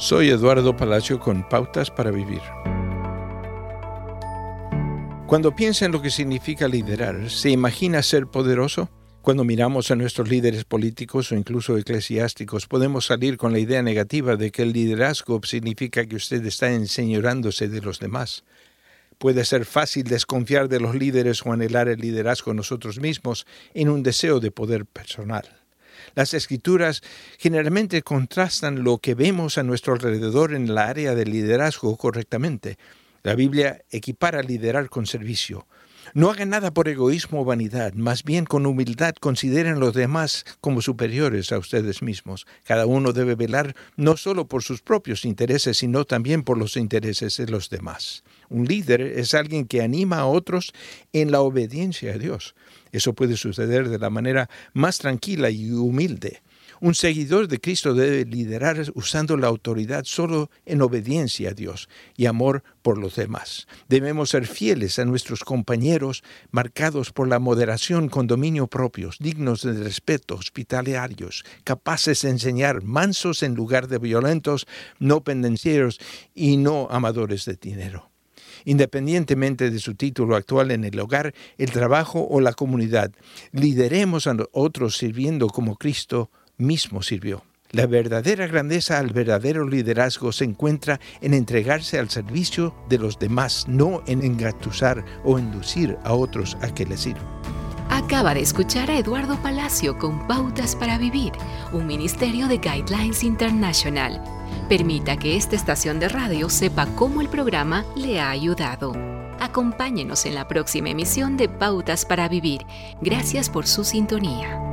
Soy Eduardo Palacio con Pautas para Vivir. Cuando piensa en lo que significa liderar, ¿se imagina ser poderoso? Cuando miramos a nuestros líderes políticos o incluso eclesiásticos, podemos salir con la idea negativa de que el liderazgo significa que usted está enseñorándose de los demás. Puede ser fácil desconfiar de los líderes o anhelar el liderazgo nosotros mismos en un deseo de poder personal. Las escrituras generalmente contrastan lo que vemos a nuestro alrededor en el área del liderazgo correctamente. La Biblia equipara liderar con servicio. No hagan nada por egoísmo o vanidad, más bien con humildad consideren los demás como superiores a ustedes mismos. Cada uno debe velar no solo por sus propios intereses, sino también por los intereses de los demás. Un líder es alguien que anima a otros en la obediencia a Dios. Eso puede suceder de la manera más tranquila y humilde. Un seguidor de Cristo debe liderar usando la autoridad solo en obediencia a Dios y amor por los demás. Debemos ser fieles a nuestros compañeros, marcados por la moderación con dominio propios, dignos de respeto, hospitalarios, capaces de enseñar, mansos en lugar de violentos, no pendencieros y no amadores de dinero independientemente de su título actual en el hogar, el trabajo o la comunidad. Lideremos a otros sirviendo como Cristo mismo sirvió. La verdadera grandeza al verdadero liderazgo se encuentra en entregarse al servicio de los demás, no en engatusar o inducir a otros a que le sirvan. Acaba de escuchar a Eduardo Palacio con Pautas para Vivir, un ministerio de Guidelines International. Permita que esta estación de radio sepa cómo el programa le ha ayudado. Acompáñenos en la próxima emisión de Pautas para Vivir. Gracias por su sintonía.